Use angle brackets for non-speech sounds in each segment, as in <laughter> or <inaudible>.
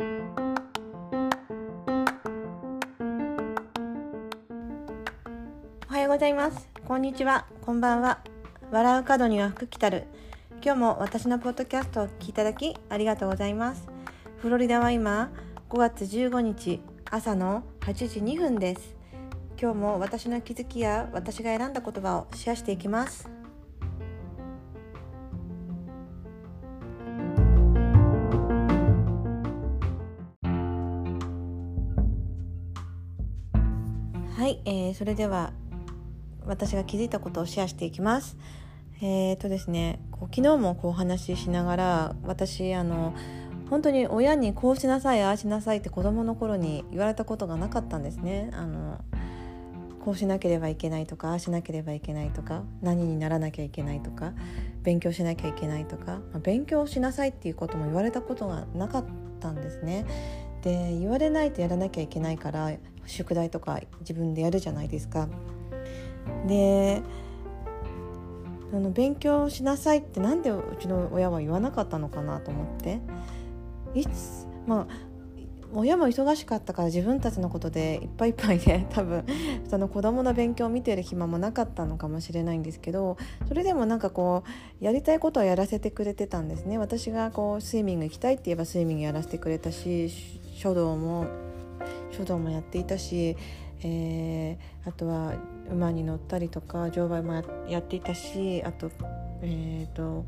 おはようございます。こんにちは。こんばんは。笑う角には福来たる。今日も私のポッドキャストをお聞きいただきありがとうございます。フロリダは今5月15日朝の8時2分です。今日も私の気づきや私が選んだ言葉をシェアしていきます。はい、えー、それでは私が気づいたことをシェアしていきます。えーとですね、こう昨日もこうお話ししながら私あの本当に親にこうしなさいああしなさいって子どもの頃に言われたことがなかったんですね。あのこうしなければいけないとかああしなければいけないとか何にならなきゃいけないとか勉強しなきゃいけないとか、まあ、勉強しなさいっていうことも言われたことがなかったんですね。で言われないとやらなきゃいけないから宿題とか自分でやるじゃないですか。であの勉強しなさいってなんでうちの親は言わなかったのかなと思っていつまあ親も忙しかったから自分たちのことでいっぱいいっぱいで <laughs> 多分その子供の勉強を見てる暇もなかったのかもしれないんですけどそれでもなんかこうやりたいことはやらせてくれてたんですね私がこうスイミング行きたいって言えばスイミングやらせてくれたし書道も書道もやっていたしえー、あとは馬に乗ったりとか乗馬もやっていたしあとえっ、ー、と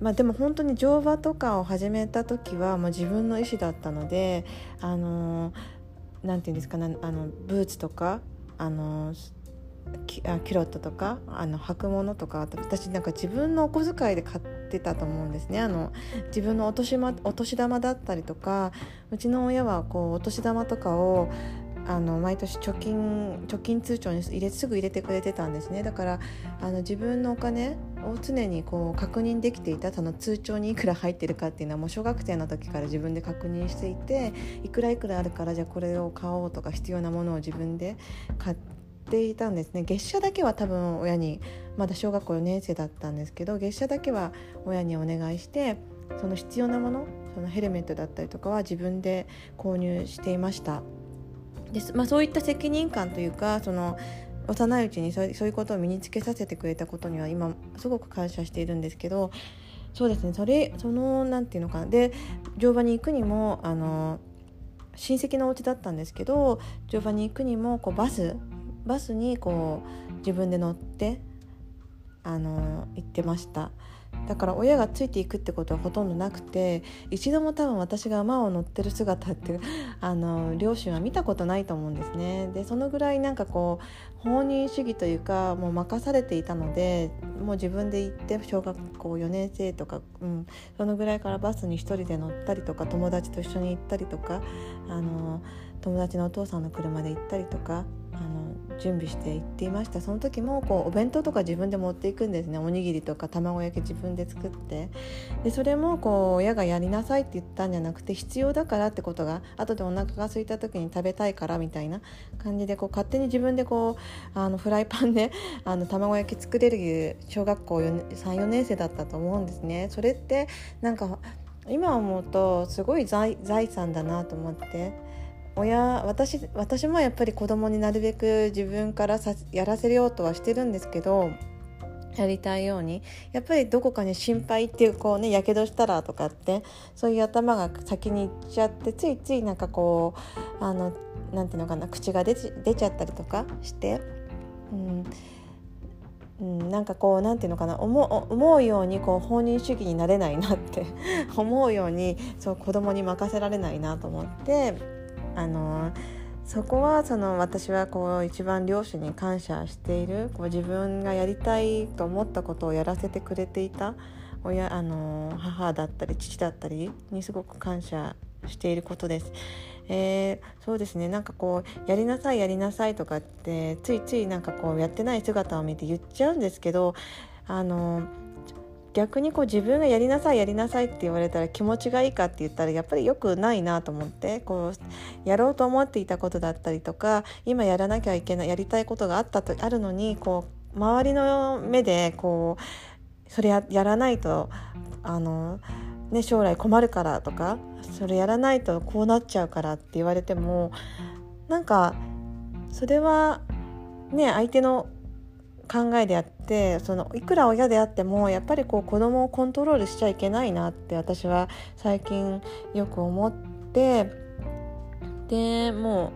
まあでも本当に乗馬とかを始めた時はもう自分の意思だったのであのなんていうんですかねあのブーツとかあのキキュロットとかあの履くものとか私なんか自分のお小遣いで買ってたと思うんですね。あの自分のお年,、ま、お年玉だったりとかうちの親はこうお年玉とかをあの毎年貯金貯金通帳に入れすぐ入れてくれてたんですね。だからあの自分のお金を常にこう確認できていたその通帳にいくら入ってるかっていうのはもう小学生の時から自分で確認していていくらいくらあるからじゃあこれを買おうとか必要なものを自分で買っていたんですね。月謝だけは多分親にまだ小学校4年生だったんですけど月謝だけは親にお願いしてその必要なものそのヘルメットだったりとかは自分で購入していました。で、まあ、そういった責任感というかその幼いうちにそういうことを身につけさせてくれたことには今すごく感謝しているんですけどそうですね。それそのなんていうのかな。で乗馬に行くにもあの親戚のお家だったんですけど乗馬に行くにもこうバスバスにこう自分で乗ってあの行ってました。だから親がついていくってことはほとんどなくて一度も多分私が馬を乗ってる姿ってあの両親は見たことないと思うんですねでそのぐらいなんかこう放任主義というかもう任されていたのでもう自分で行って小学校4年生とか、うん、そのぐらいからバスに1人で乗ったりとか友達と一緒に行ったりとかあの友達のお父さんの車で行ったりとかあの準備して行っていました。その時もこうお弁当とか自分で持っていくんですね。おにぎりとか卵焼き自分で作って。でそれもこう親がやりなさいって言ったんじゃなくて必要だからってことが後でお腹が空いた時に食べたいからみたいな感じでこう勝手に自分でこうあのフライパンで <laughs> あの卵焼き作れる小学校34年生だったと思うんですね。それってなんか今思うとすごい財産だなと思って。親私私もやっぱり子供になるべく自分からさやらせようとはしてるんですけどやりたいようにやっぱりどこかに心配っていうこうねやけどしたらとかってそういう頭が先にいっちゃってついついなんかこうあのなんていうのかな口が出出ちゃったりとかして。うんうん、なんかこうなんていうのかな思思うようにこう放任主義になれないなって <laughs> 思うようにそう子供に任せられないなと思ってあのそこはその私はこう一番両親に感謝しているこう自分がやりたいと思ったことをやらせてくれていた親あの母だったり父だったりにすごく感謝していることです。えー、そうですねなんかこうやりなさいやりなさいとかってついついなんかこうやってない姿を見て言っちゃうんですけどあの逆にこう自分がやりなさいやりなさいって言われたら気持ちがいいかって言ったらやっぱり良くないなと思ってこうやろうと思っていたことだったりとか今やらなきゃいけないやりたいことがあったとあるのにこう周りの目でこうそれややらないとあのね、将来困るからとかそれやらないとこうなっちゃうからって言われてもなんかそれはね相手の考えであってそのいくら親であってもやっぱりこう子供をコントロールしちゃいけないなって私は最近よく思ってでも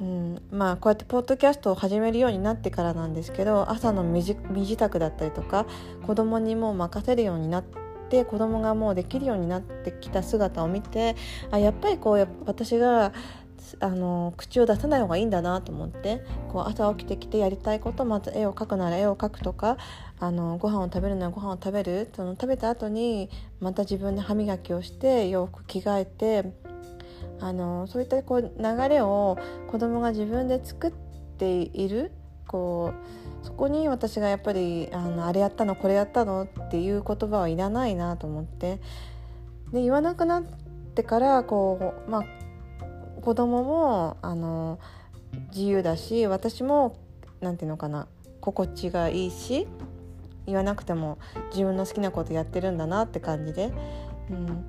う、うん、まあこうやってポッドキャストを始めるようになってからなんですけど朝の身支度だったりとか子供にもう任せるようになって子供がもうできるようになってきた姿を見てあやっぱりこう私があの口を出さない方がいいんだなと思ってこう朝起きてきてやりたいことまず絵を描くなら絵を描くとかあのご飯を食べるならご飯を食べる。その食べた後にまた自分で歯磨きをして洋服着替えてあのそういったこう流れを子供が自分で作っているこうそこに私がやっぱりあのあれやったのこれやったのっていう言葉はいらないなと思って。で言わなくなってからこう、まあ、子供もあの自由だし私も何て言うのかな心地がいいし言わなくても自分の好きなことやってるんだなって感じで、うん、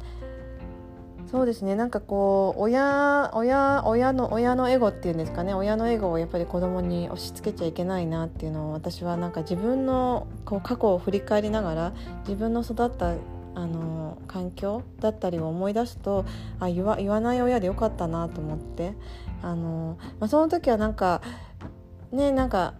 そうですねなんかこう親親親の親のエゴっていうんですかね親のエゴをやっぱり子供に押し付けちゃいけないなっていうのを私はなんか自分のこう過去を振り返りながら自分の育ったあの環境だったりを思い出すとあ言わ言わない親でよかったなと思って。あの、まあ、その時はなんかねなんか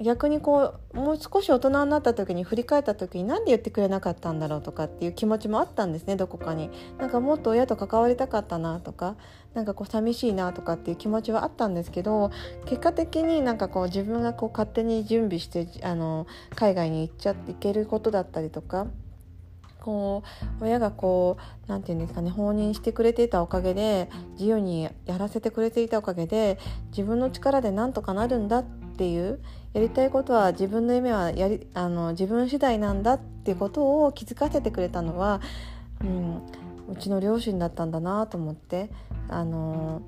逆にこうもう少し大人になった時に振り返った時に何で言ってくれなかったんだろうとかっていう気持ちもあったんですねどこかに。なんかもっと親と関わりたかったなとかなんかこう寂しいなとかっていう気持ちはあったんですけど結果的になんかこう自分がこう勝手に準備してあの海外に行っちゃっていけることだったりとかこう親がこう何て言うんですかね放任してくれていたおかげで自由にやらせてくれていたおかげで自分の力でなんとかなるんだっていうやりたいことは自分の夢はやりあの自分次第なんだっていうことを気づかせてくれたのは、うん、うちの両親だったんだなと思ってあの、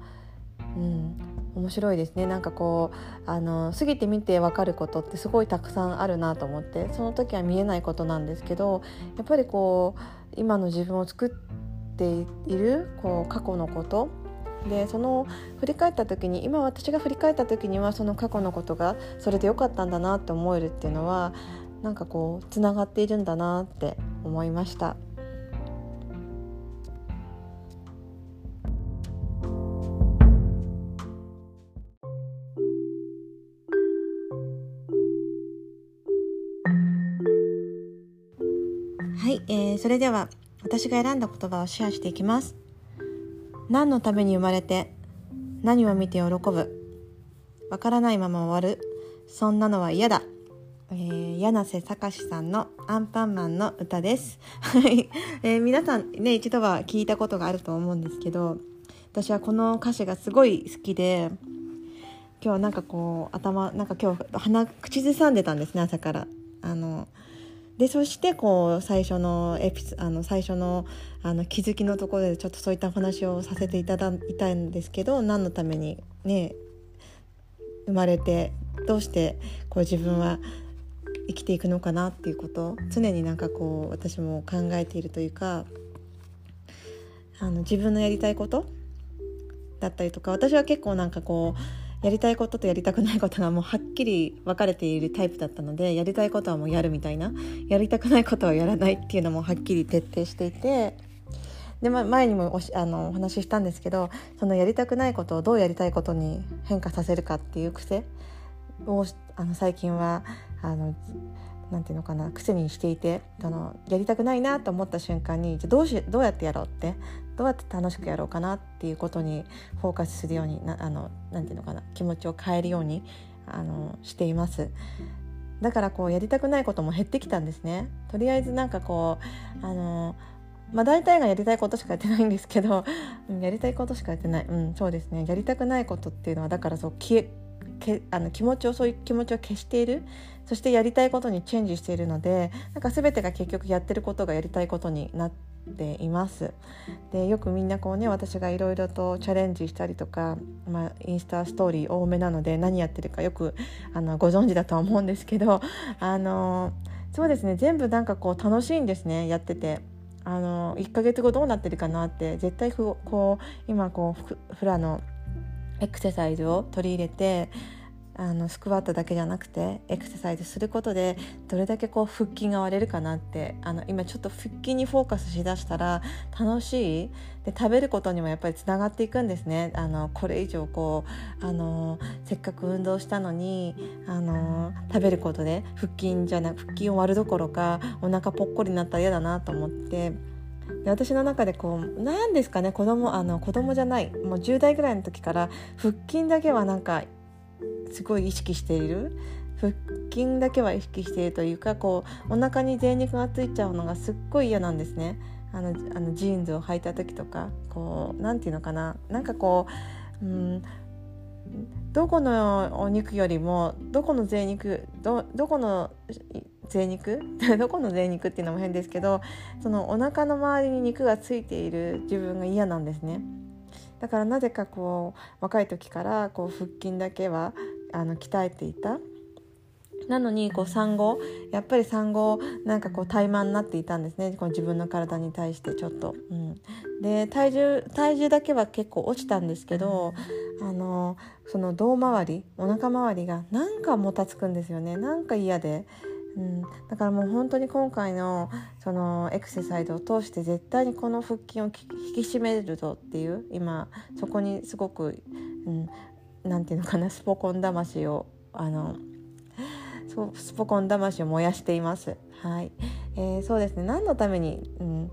うん、面白いですねなんかこうあの過ぎてみて分かることってすごいたくさんあるなと思ってその時は見えないことなんですけどやっぱりこう今の自分を作っているこう過去のことでその振り返った時に今私が振り返った時にはその過去のことがそれでよかったんだなって思えるっていうのはなんかこうつながっているんだなって思いました。それでは私が選んだ言葉をシェアしていきます。何のために生まれて何を見て喜ぶわからないまま終わるそんなのは嫌だ、えー、柳瀬隆さんのアンパンマンの歌です。はい、えー、皆さんね一度は聞いたことがあると思うんですけど私はこの歌詞がすごい好きで今日なんかこう頭なんか今日鼻口ずさんでたんですね朝から。あのでそしてこう最初のエピあの最初のあの気づきのところでちょっとそういったお話をさせていただいたんですけど何のためにね生まれてどうしてこう自分は生きていくのかなっていうこと常になんかこう私も考えているというかあの自分のやりたいことだったりとか私は結構なんかこうやりたいこととやりたくないことがもうはっきり分かれているタイプだったのでやりたいことはもうやるみたいなやりたくないことはやらないっていうのもはっきり徹底していてで、ま、前にもおしあのお話ししたんですけどそのやりたくないことをどうやりたいことに変化させるかっていう癖をあの最近はあのなんていうのかな癖にしていてそのやりたくないなと思った瞬間にじゃどうしどうやってやろうってどうやって楽しくやろうかなっていうことにフォーカスするようになあのなていうのかな気持ちを変えるようにあのしています。だからこうやりたくないことも減ってきたんですね。とりあえずなんかこうあのまあ大体がやりたいことしかやってないんですけど、やりたいことしかやってない。うん、そうですね。やりたくないことっていうのはだからそう消えけあの気持ちをそういう気持ちを消しているそしてやりたいことにチェンジしているのでなんか全てが結局やってることがやりたいことになっていますでよくみんなこうね私がいろいろとチャレンジしたりとか、まあ、インスタストーリー多めなので何やってるかよくあのご存知だとは思うんですけど <laughs> あのそうですね全部なんかこう楽しいんですねやってて。あの1ヶ月後どうなってるかなって絶対こう今こうフラのエクササイズを取り入れてあのスクワットだけじゃなくてエクササイズすることでどれだけこう腹筋が割れるかなってあの今ちょっと腹筋にフォーカスしだしたら楽しいで食べることにもやっぱりつながっていくんですねあのこれ以上こうあのせっかく運動したのにあの食べることで腹筋じゃなく腹筋を割るどころかお腹ぽっこりになったら嫌だなと思って。で私の中でこう何ですかね子供あの子供じゃないもう10代ぐらいの時から腹筋だけはなんかすごい意識している。腹筋だけは意識しているというかこうお腹に贅肉がついちゃうのがすっごい嫌なんですね。あのあのジーンズを履いた時とかこう何て言うのかな。なんかこう、うん、どこのお肉よりもどこの贅肉どどこの贅肉？<laughs> どこの贅肉っていうのも変ですけどそのお腹の周りに肉がついている自分が嫌なんですね。だからなぜかこう若い時からこう腹筋だけはあの鍛えていた。なのにこう産後やっぱり産後なんかこう怠慢になっていたんですね。こう自分の体に対してちょっと。うん、で体重体重だけは結構落ちたんですけどあのその胴回りお腹周りがなんかもたつくんですよね。なんか嫌で。うん、だからもう本当に今回のそのエクササイズを通して絶対にこの腹筋を引き締めるぞっていう今そこにすごく、うん、なんていうのかなスポコン魂をあのスポコン魂を燃やしています。はい、えー、そうですね。何のために、うん、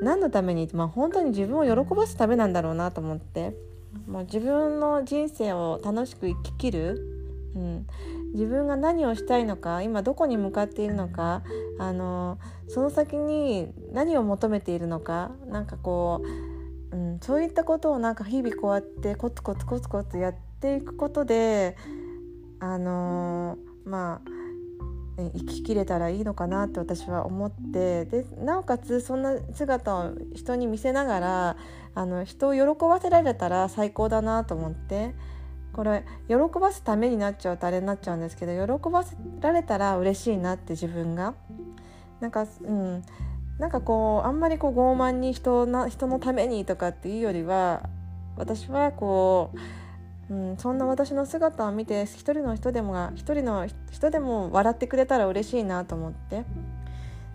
何のために、まあ、本当に自分を喜ばすためなんだろうなと思って。もう自分の人生を楽しく生ききる、うん、自分が何をしたいのか今どこに向かっているのかあのその先に何を求めているのかなんかこう、うん、そういったことをなんか日々こうやってコツコツコツコツやっていくことであのまあ生ききれたらいいのかなって私は思ってでなおかつそんな姿を人に見せながらあの人を喜ばせられたら最高だなと思ってこれ喜ばすためになっちゃうとあれになっちゃうんですけど喜ばせられたら嬉しいなって自分が。なんかうん。なんかこうあんまりこう傲慢に人な人のためにとかっていうよりは私はこううん、そんな私の姿を見て一人の人でもが一人の人でも笑ってくれたら嬉しいなと思って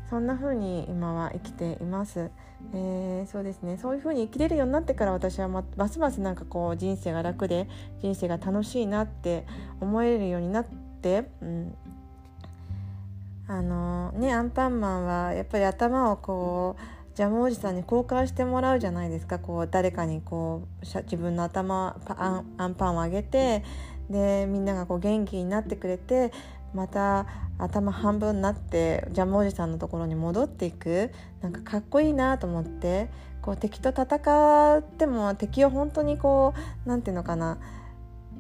そんな風に今は生きています、えー、そうですね。そういう風に生きれるようになってから私はますますなんかこう人生が楽で人生が楽しいなって思えるようになって、うん、あのねアンパンマンはやっぱり頭をこうジャムおじさんに交換してもらうじゃないですか。こう誰かにこう自分の頭アンアンパンをあげてでみんながこう元気になってくれてまた頭半分になってジャムおじさんのところに戻っていく。なんかかっこいいなと思って。こう敵と戦っても敵を本当にこう何て言うのかな。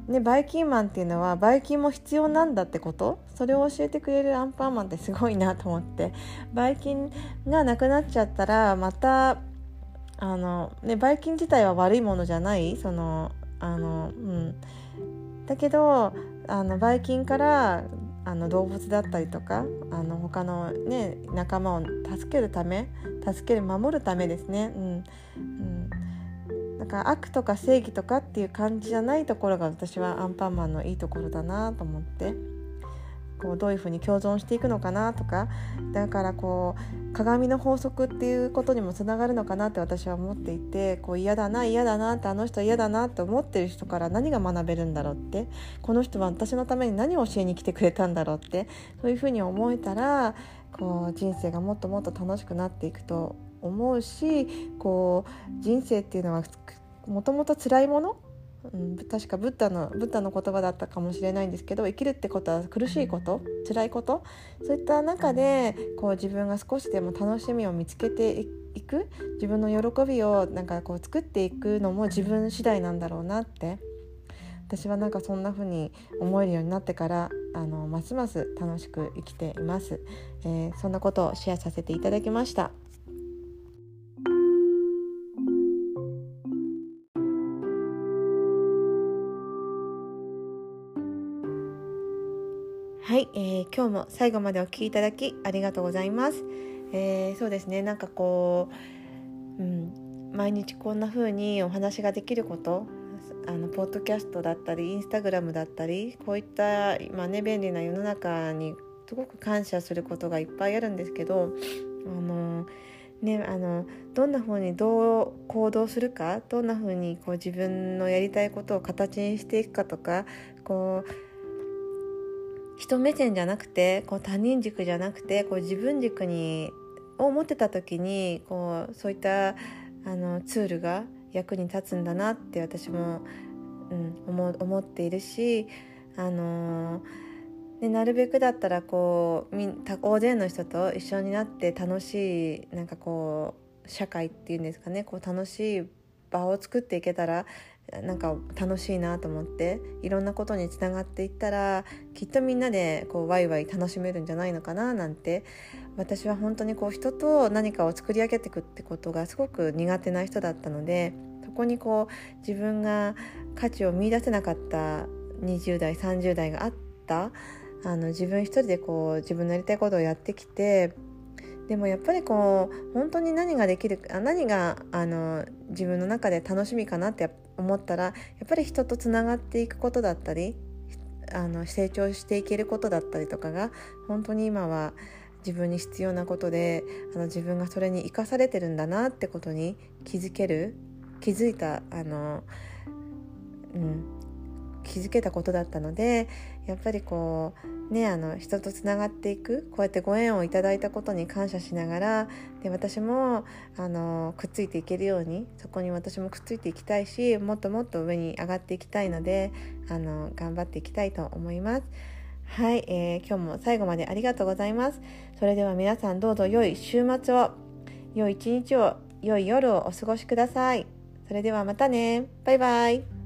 ね、バイキンマンっていうのはバイキンも必要なんだってこと？それを教えてくれるアンパンマンってすごいなと思って。バイキンがなくなっちゃったらまたあの、ね、バイキン自体は悪いものじゃない？そのあの、うん、だけどあのバイキンからあの動物だったりとかあの他の、ね、仲間を助けるため助ける守るためですね。うんうんだから悪とか正義とかっていう感じじゃないところが私はアンパンマンのいいところだなと思ってこうどういうふうに共存していくのかなとかだからこう鏡の法則っていうことにもつながるのかなって私は思っていてこう嫌だな嫌だなってあの人嫌だなって思ってる人から何が学べるんだろうってこの人は私のために何を教えに来てくれたんだろうってそういうふうに思えたらこう人生がもっともっと楽しくなっていくと思うしこう人生っていうのはもともと辛いもの、うん、確かブッダのブッダの言葉だったかもしれないんですけど生きるってことは苦しいこと辛いことそういった中でこう自分が少しでも楽しみを見つけていく自分の喜びをなんかこう作っていくのも自分次第なんだろうなって。私はなんかそんな風に思えるようになってからあのますます楽しく生きています、えー、そんなことをシェアさせていただきましたえー、今日も最後までお聴きいただきありがとうございます。えー、そうですねなんかこう、うん、毎日こんな風にお話ができることあのポッドキャストだったりインスタグラムだったりこういった今ね便利な世の中にすごく感謝することがいっぱいあるんですけどあのね、あのどんな風にどう行動するかどんな風にこう自分のやりたいことを形にしていくかとかこう人目線じゃなくてこう他人軸じゃなくてこう自分軸にを持ってた時にこうそういったあのツールが役に立つんだなって私も、うん、思思っているし、あのー、なるべくだったらこう大勢の人と一緒になって楽しいなんかこう社会っていうんですかねこう楽しい場を作っていけたらなんか楽しいなと思っていろんなことにつながっていったらきっとみんなでこうワイワイ楽しめるんじゃないのかななんて私は本当にこう人と何かを作り上げていくってことがすごく苦手な人だったのでそこにこう自分が価値を見いだせなかった20代30代があったあの自分一人でこう自分のやりたいことをやってきてでもやっぱりこう本当に何ができる何があの自分の中で楽しみかなって思ったらやっぱり人とつながっていくことだったりあの成長していけることだったりとかが本当に今は自分に必要なことであの自分がそれに生かされてるんだなってことに気づける気づいたあの、うん、気づけたことだったのでやっぱりこうねあの人とつながっていくこうやってご縁をいただいたことに感謝しながらで私もあのくっついていけるようにそこに私もくっついていきたいしもっともっと上に上がっていきたいのであの頑張っていきたいと思います。はい、えー、今日も最後までありがとうございます。それでは皆さんどうぞ良い週末を、良い一日を、良い夜をお過ごしください。それではまたね。バイバイ。